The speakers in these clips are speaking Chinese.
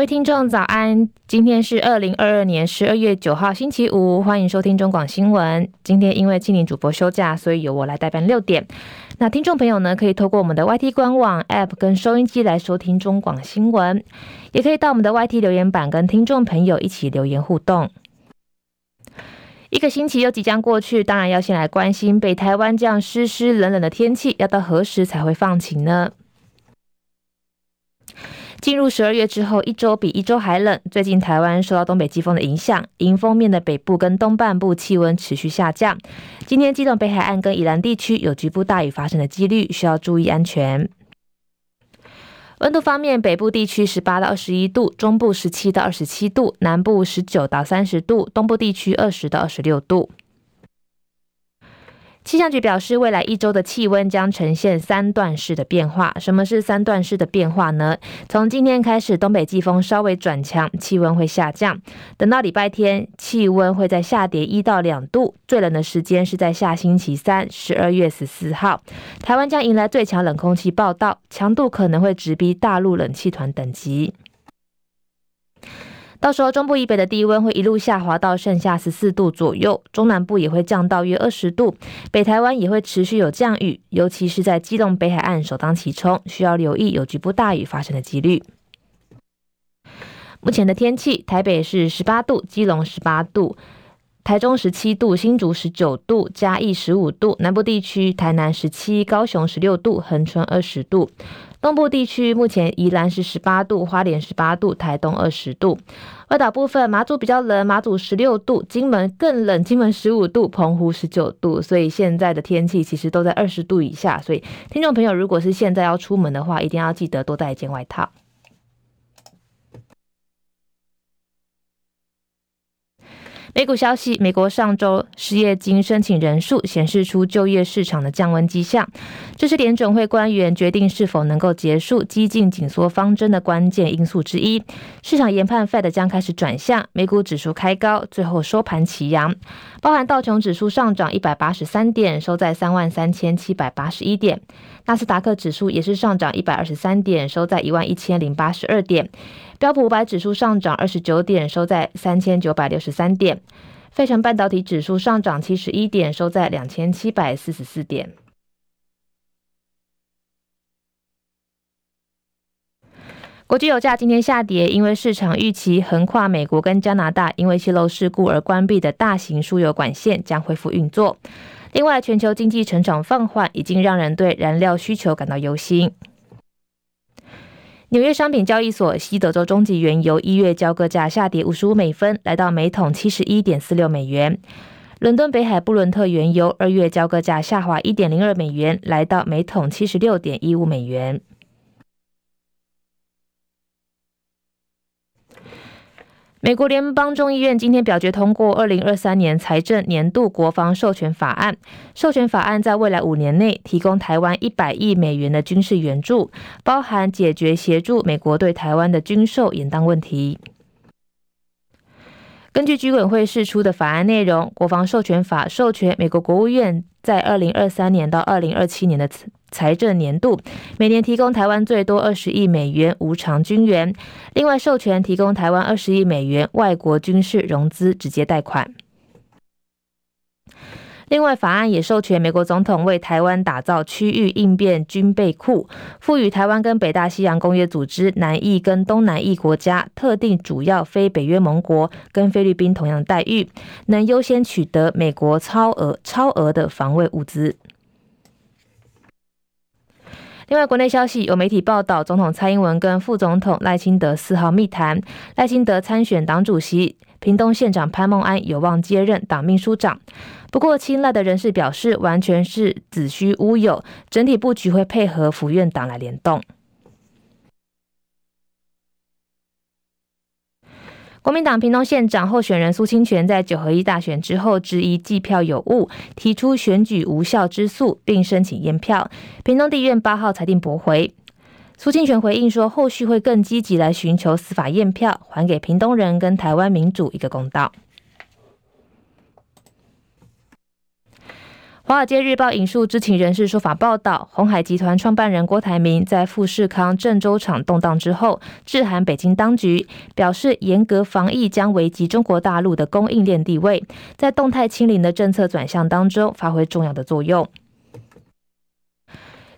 各位听众早安，今天是二零二二年十二月九号星期五，欢迎收听中广新闻。今天因为青年主播休假，所以由我来代班六点。那听众朋友呢，可以透过我们的 YT 官网 App 跟收音机来收听中广新闻，也可以到我们的 YT 留言板跟听众朋友一起留言互动。一个星期又即将过去，当然要先来关心北台湾这样湿湿冷冷的天气，要到何时才会放晴呢？进入十二月之后，一周比一周还冷。最近台湾受到东北季风的影响，迎风面的北部跟东半部气温持续下降。今天基隆北海岸跟宜兰地区有局部大雨发生的几率，需要注意安全。温度方面，北部地区十八到二十一度，中部十七到二十七度，南部十九到三十度，东部地区二十到二十六度。气象局表示，未来一周的气温将呈现三段式的变化。什么是三段式的变化呢？从今天开始，东北季风稍微转强，气温会下降。等到礼拜天，气温会再下跌一到两度。最冷的时间是在下星期三，十二月十四号，台湾将迎来最强冷空气报道，强度可能会直逼大陆冷气团等级。到时候，中部以北的低温会一路下滑到剩下十四度左右，中南部也会降到约二十度，北台湾也会持续有降雨，尤其是在基隆北海岸首当其冲，需要留意有局部大雨发生的几率。目前的天气，台北是十八度，基隆十八度，台中十七度，新竹十九度，嘉义十五度，南部地区台南十七，高雄十六度，恒春二十度。东部地区目前宜兰是十八度，花莲十八度，台东二十度。外岛部分马祖比较冷，马祖十六度，金门更冷，金门十五度，澎湖十九度。所以现在的天气其实都在二十度以下。所以听众朋友，如果是现在要出门的话，一定要记得多带一件外套。美股消息：美国上周失业金申请人数显示出就业市场的降温迹象，这是联准会官员决定是否能够结束激进紧缩方针的关键因素之一。市场研判 Fed 将开始转向，美股指数开高，最后收盘齐扬，包含道琼指数上涨一百八十三点，收在三万三千七百八十一点；纳斯达克指数也是上涨一百二十三点，收在一万一千零八十二点。标普五百指数上涨二十九点，收在三千九百六十三点。费城半导体指数上涨七十一点，收在两千七百四十四点。国际油价今天下跌，因为市场预期横跨美国跟加拿大因为泄漏事故而关闭的大型输油管线将恢复运作。另外，全球经济成长放缓，已经让人对燃料需求感到忧心。纽约商品交易所西德州中级原油一月交割价下跌五十五美分，来到每桶七十一点四六美元。伦敦北海布伦特原油二月交割价下滑一点零二美元，来到每桶七十六点一五美元。美国联邦众议院今天表决通过二零二三年财政年度国防授权法案。授权法案在未来五年内提供台湾一百亿美元的军事援助，包含解决协助美国对台湾的军售延宕问题。根据居委会释出的法案内容，国防授权法授权美国国务院在二零二三年到二零二七年的财政年度，每年提供台湾最多二十亿美元无偿军援，另外授权提供台湾二十亿美元外国军事融资直接贷款。另外，法案也授权美国总统为台湾打造区域应变军备库，赋予台湾跟北大西洋公约组织、南翼跟东南翼国家特定主要非北约盟国跟菲律宾同样的待遇，能优先取得美国超额超额的防卫物资。另外，国内消息有媒体报道，总统蔡英文跟副总统赖清德四号密谈，赖清德参选党主席，屏东县长潘孟安有望接任党秘书长。不过，亲赖的人士表示，完全是子虚乌有，整体布局会配合府院党来联动。国民党屏东县长候选人苏清泉在九合一大选之后质疑计票有误，提出选举无效之诉，并申请验票。屏东地院八号裁定驳回。苏清泉回应说，后续会更积极来寻求司法验票，还给屏东人跟台湾民主一个公道。华尔街日报引述知情人士说法报道，鸿海集团创办人郭台铭在富士康郑州厂动荡之后，致函北京当局，表示严格防疫将危及中国大陆的供应链地位，在动态清零的政策转向当中发挥重要的作用。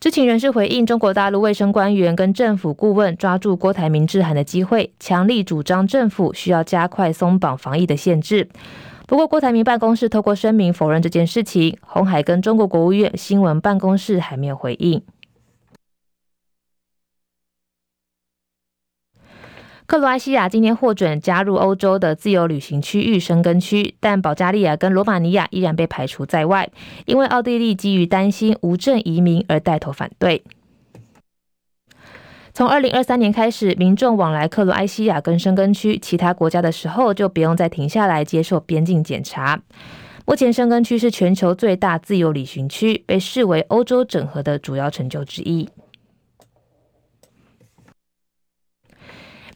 知情人士回应中国大陆卫生官员跟政府顾问抓住郭台铭致函的机会，强力主张政府需要加快松绑防疫的限制。不过，郭台铭办公室透过声明否认这件事情。鸿海跟中国国务院新闻办公室还没有回应。克罗埃西亚今天获准加入欧洲的自由旅行区域申根区，但保加利亚跟罗马尼亚依然被排除在外，因为奥地利基于担心无证移民而带头反对。从二零二三年开始，民众往来克罗埃西亚跟申根区其他国家的时候，就不用再停下来接受边境检查。目前，申根区是全球最大自由旅行区，被视为欧洲整合的主要成就之一。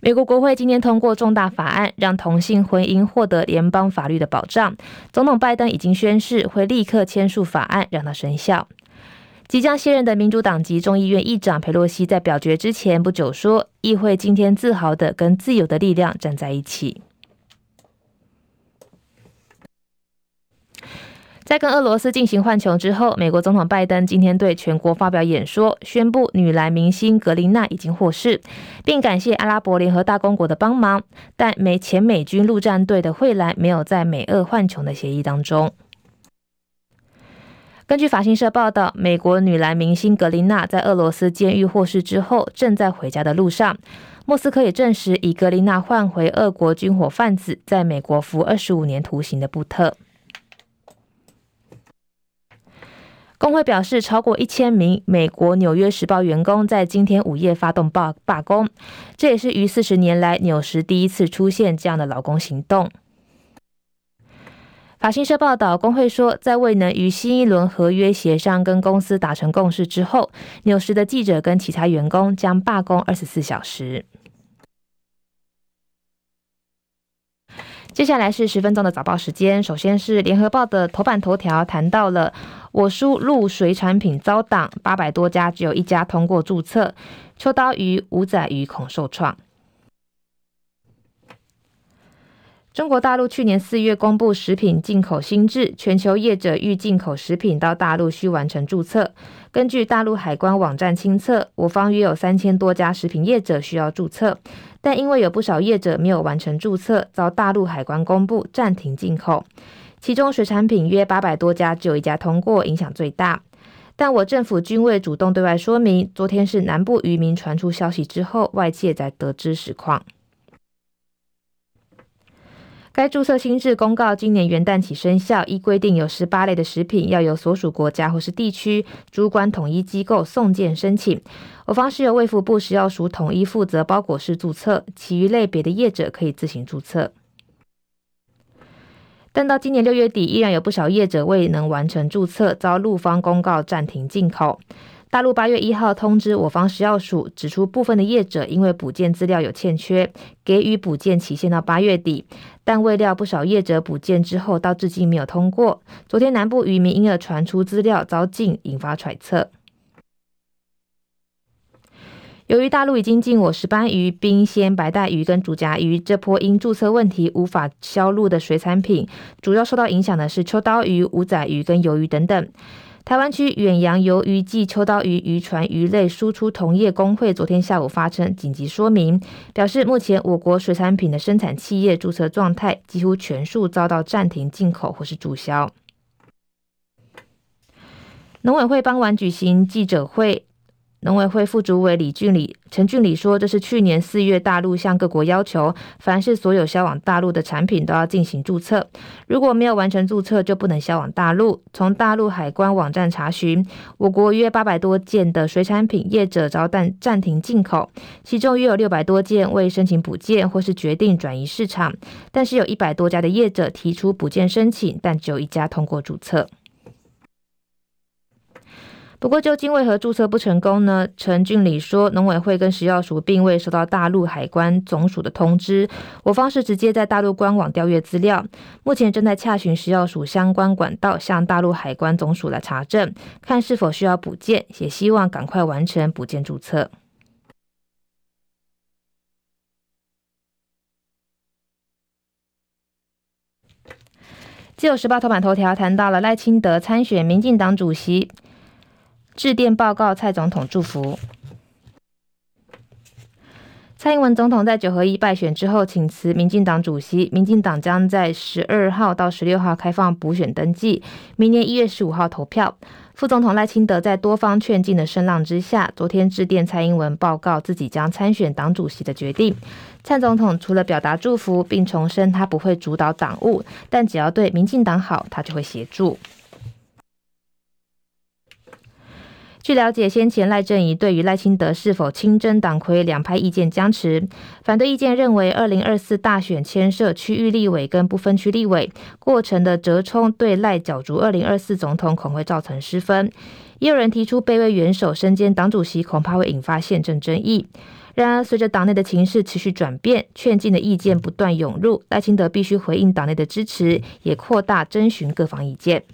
美国国会今天通过重大法案，让同性婚姻获得联邦法律的保障。总统拜登已经宣誓，会立刻签署法案，让它生效。即将卸任的民主党籍众议院议长佩洛西在表决之前不久说：“议会今天自豪的跟自由的力量站在一起。”在跟俄罗斯进行换球之后，美国总统拜登今天对全国发表演说，宣布女篮明星格琳娜已经获释，并感谢阿拉伯联合大公国的帮忙，但美前美军陆战队的惠兰没有在美俄换球的协议当中。根据法新社报道，美国女篮明星格林娜在俄罗斯监狱获释之后，正在回家的路上。莫斯科也证实，以格林娜换回俄国军火贩子在美国服二十五年徒刑的布特。工会表示，超过一千名美国《纽约时报》员工在今天午夜发动罢罢工，这也是逾四十年来纽时第一次出现这样的劳工行动。法新社报道，工会说，在未能与新一轮合约协商跟公司达成共识之后，纽时的记者跟其他员工将罢工二十四小时。接下来是十分钟的早报时间，首先是联合报的头版头条，谈到了我输入水产品遭挡，八百多家只有一家通过注册，秋刀鱼、五仔鱼恐受创。中国大陆去年四月公布食品进口新制，全球业者欲进口食品到大陆需完成注册。根据大陆海关网站清册，我方约有三千多家食品业者需要注册，但因为有不少业者没有完成注册，遭大陆海关公布暂停进口。其中水产品约八百多家，只有一家通过，影响最大。但我政府均未主动对外说明。昨天是南部渔民传出消息之后，外界才得知实况。该注册新制公告今年元旦起生效，依规定有十八类的食品要由所属国家或是地区主管统一机构送件申请。我方是由卫福部食药署统一负责包裹式注册，其余类别的业者可以自行注册。但到今年六月底，依然有不少业者未能完成注册，遭陆方公告暂停进口。大陆八月一号通知我方食药署，指出部分的业者因为补件资料有欠缺，给予补件期限到八月底，但未料不少业者补件之后到至今没有通过。昨天南部渔民因而传出资料遭禁，引发揣测。由于大陆已经禁我石斑鱼、冰鲜白带鱼跟竹荚鱼，这波因注册问题无法销路的水产品，主要受到影响的是秋刀鱼、午仔鱼跟鱿鱼等等。台湾区远洋鱿鱼暨秋刀鱼渔船鱼类输出同业工会昨天下午发称紧急说明，表示目前我国水产品的生产企业注册状态几乎全数遭到暂停进口或是注销。农委会傍晚举行记者会。农委会副主委李俊礼、陈俊礼说：“这是去年四月大陆向各国要求，凡是所有销往大陆的产品都要进行注册，如果没有完成注册，就不能销往大陆。从大陆海关网站查询，我国约八百多件的水产品业者遭暂暂停进口，其中约有六百多件未申请补件或是决定转移市场，但是有一百多家的业者提出补件申请，但只有一家通过注册。”不过，究竟为何注册不成功呢？陈俊礼说，农委会跟食药署并未收到大陆海关总署的通知，我方是直接在大陆官网调阅资料，目前正在洽询食药署相关管道，向大陆海关总署来查证，看是否需要补件，也希望赶快完成补件注册。自由时报头版头条谈到了赖清德参选民进党主席。致电报告蔡总统祝福。蔡英文总统在九合一败选之后请辞民进党主席，民进党将在十二号到十六号开放补选登记，明年一月十五号投票。副总统赖清德在多方劝进的声浪之下，昨天致电蔡英文报告自己将参选党主席的决定。蔡总统除了表达祝福，并重申他不会主导党务，但只要对民进党好，他就会协助。据了解，先前赖阵营对于赖清德是否亲征党魁两派意见僵持。反对意见认为，二零二四大选牵涉区域立委跟不分区立委过程的折冲，对赖角逐二零二四总统恐会造成失分。也有人提出，卑位元首身兼党主席，恐怕会引发宪政争议。然而，随着党内的情势持续转变，劝进的意见不断涌入，赖清德必须回应党内的支持，也扩大征询各方意见。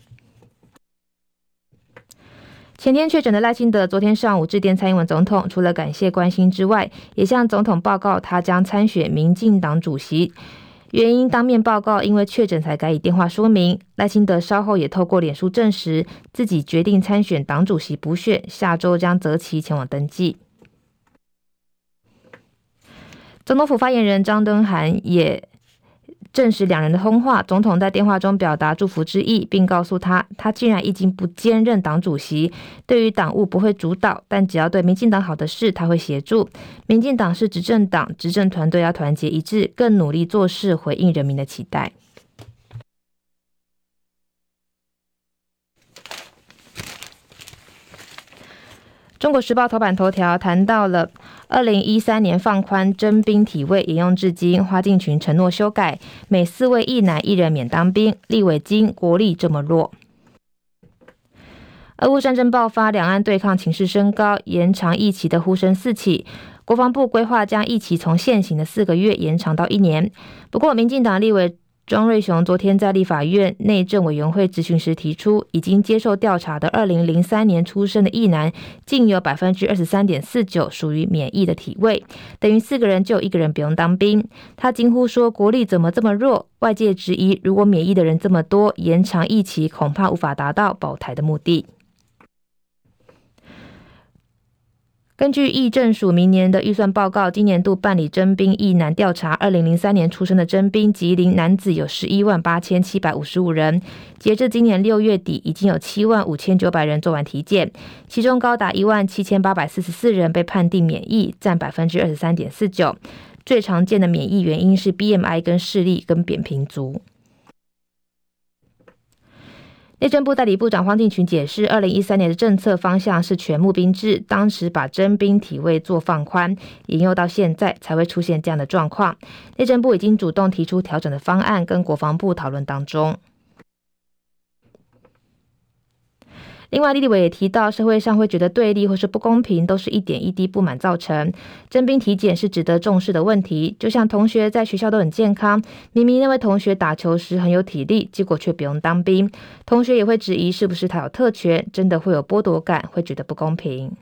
前天确诊的赖清德，昨天上午致电蔡英文总统，除了感谢关心之外，也向总统报告他将参选民进党主席。原因当面报告，因为确诊才改以电话说明。赖清德稍后也透过脸书证实，自己决定参选党主席补选，下周将择期前往登记。总统府发言人张敦涵也。证实两人的通话，总统在电话中表达祝福之意，并告诉他，他既然已经不兼任党主席，对于党务不会主导，但只要对民进党好的事，他会协助。民进党是执政党，执政团队要团结一致，更努力做事，回应人民的期待。中国时报头版头条谈到了。二零一三年放宽征兵体位沿用至今，花敬群承诺修改，每四位一男一人免当兵。立委惊国力这么弱。俄乌战争爆发，两岸对抗情势升高，延长役期的呼声四起。国防部规划将役期从现行的四个月延长到一年。不过，民进党立委。庄瑞雄昨天在立法院内政委员会质询时提出，已经接受调查的二零零三年出生的役男，竟有百分之二十三点四九属于免疫的体位，等于四个人就一个人不用当兵。他惊呼说：“国力怎么这么弱？”外界质疑，如果免疫的人这么多，延长役期恐怕无法达到保台的目的。根据议政署明年的预算报告，今年度办理征兵役男调查，二零零三年出生的征兵吉林男子有十一万八千七百五十五人，截至今年六月底，已经有七万五千九百人做完体检，其中高达一万七千八百四十四人被判定免疫，占百分之二十三点四九。最常见的免疫原因是 BMI 跟视力跟扁平足。内政部代理部长黄敬群解释，二零一三年的政策方向是全募兵制，当时把征兵体位做放宽，引诱到现在才会出现这样的状况。内政部已经主动提出调整的方案，跟国防部讨论当中。另外，立委也提到，社会上会觉得对立或是不公平，都是一点一滴不满造成。征兵体检是值得重视的问题。就像同学在学校都很健康，明明那位同学打球时很有体力，结果却不用当兵，同学也会质疑是不是他有特权，真的会有剥夺感，会觉得不公平。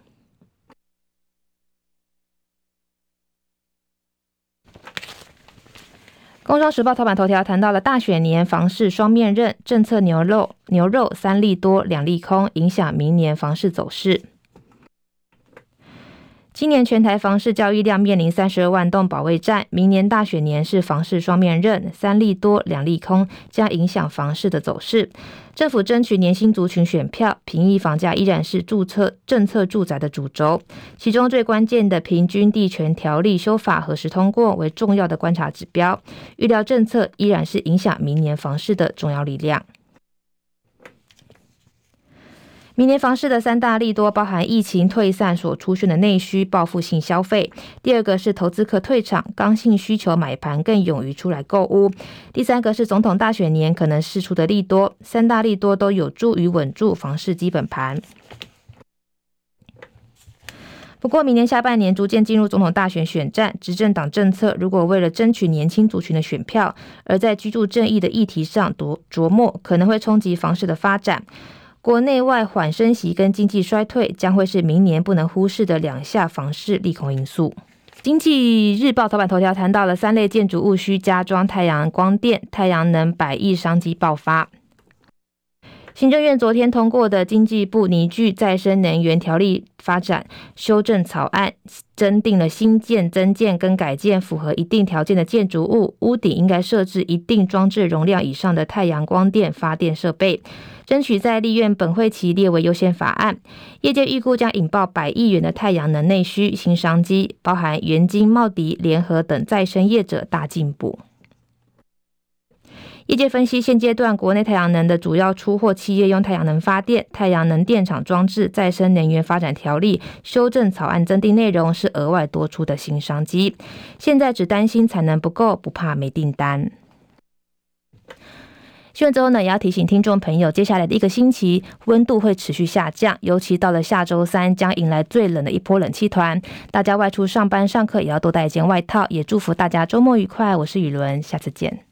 工商时报头版头条谈到了大选年房市双面刃，政策牛肉牛肉三利多两利空，影响明年房市走势。今年全台房市交易量面临三十二万栋保卫战，明年大选年是房市双面刃，三利多两利空，将影响房市的走势。政府争取年薪族群选票，平抑房价依然是注册政策住宅的主轴。其中最关键的平均地权条例修法何时通过为重要的观察指标。预料政策依然是影响明年房市的重要力量。明年房市的三大利多包含疫情退散所出现的内需报复性消费，第二个是投资客退场，刚性需求买盘更勇于出来购屋，第三个是总统大选年可能释出的利多，三大利多都有助于稳住房市基本盘。不过，明年下半年逐渐进入总统大选选战，执政党政策如果为了争取年轻族群的选票，而在居住正义的议题上琢琢磨，可能会冲击房市的发展。国内外缓升息跟经济衰退将会是明年不能忽视的两下房市利空因素。经济日报头版头条谈到了三类建筑物需加装太阳光电，太阳能百亿商机爆发。行政院昨天通过的经济部拟具再生能源条例发展修正草案，增订了新建、增建跟改建符合一定条件的建筑物，屋顶应该设置一定装置容量以上的太阳光电发电设备，争取在立院本会期列为优先法案。业界预估将引爆百亿元的太阳能内需新商机，包含元晶、茂迪、联合等再生业者大进步。业界分析，现阶段国内太阳能的主要出货企业用太阳能发电，太阳能电厂装置再生能源发展条例修正草案增订内容是额外多出的新商机。现在只担心产能不够，不怕没订单。新闻之后呢，也要提醒听众朋友，接下来的一个星期温度会持续下降，尤其到了下周三将迎来最冷的一波冷气团。大家外出上班上课也要多带一件外套。也祝福大家周末愉快。我是雨伦，下次见。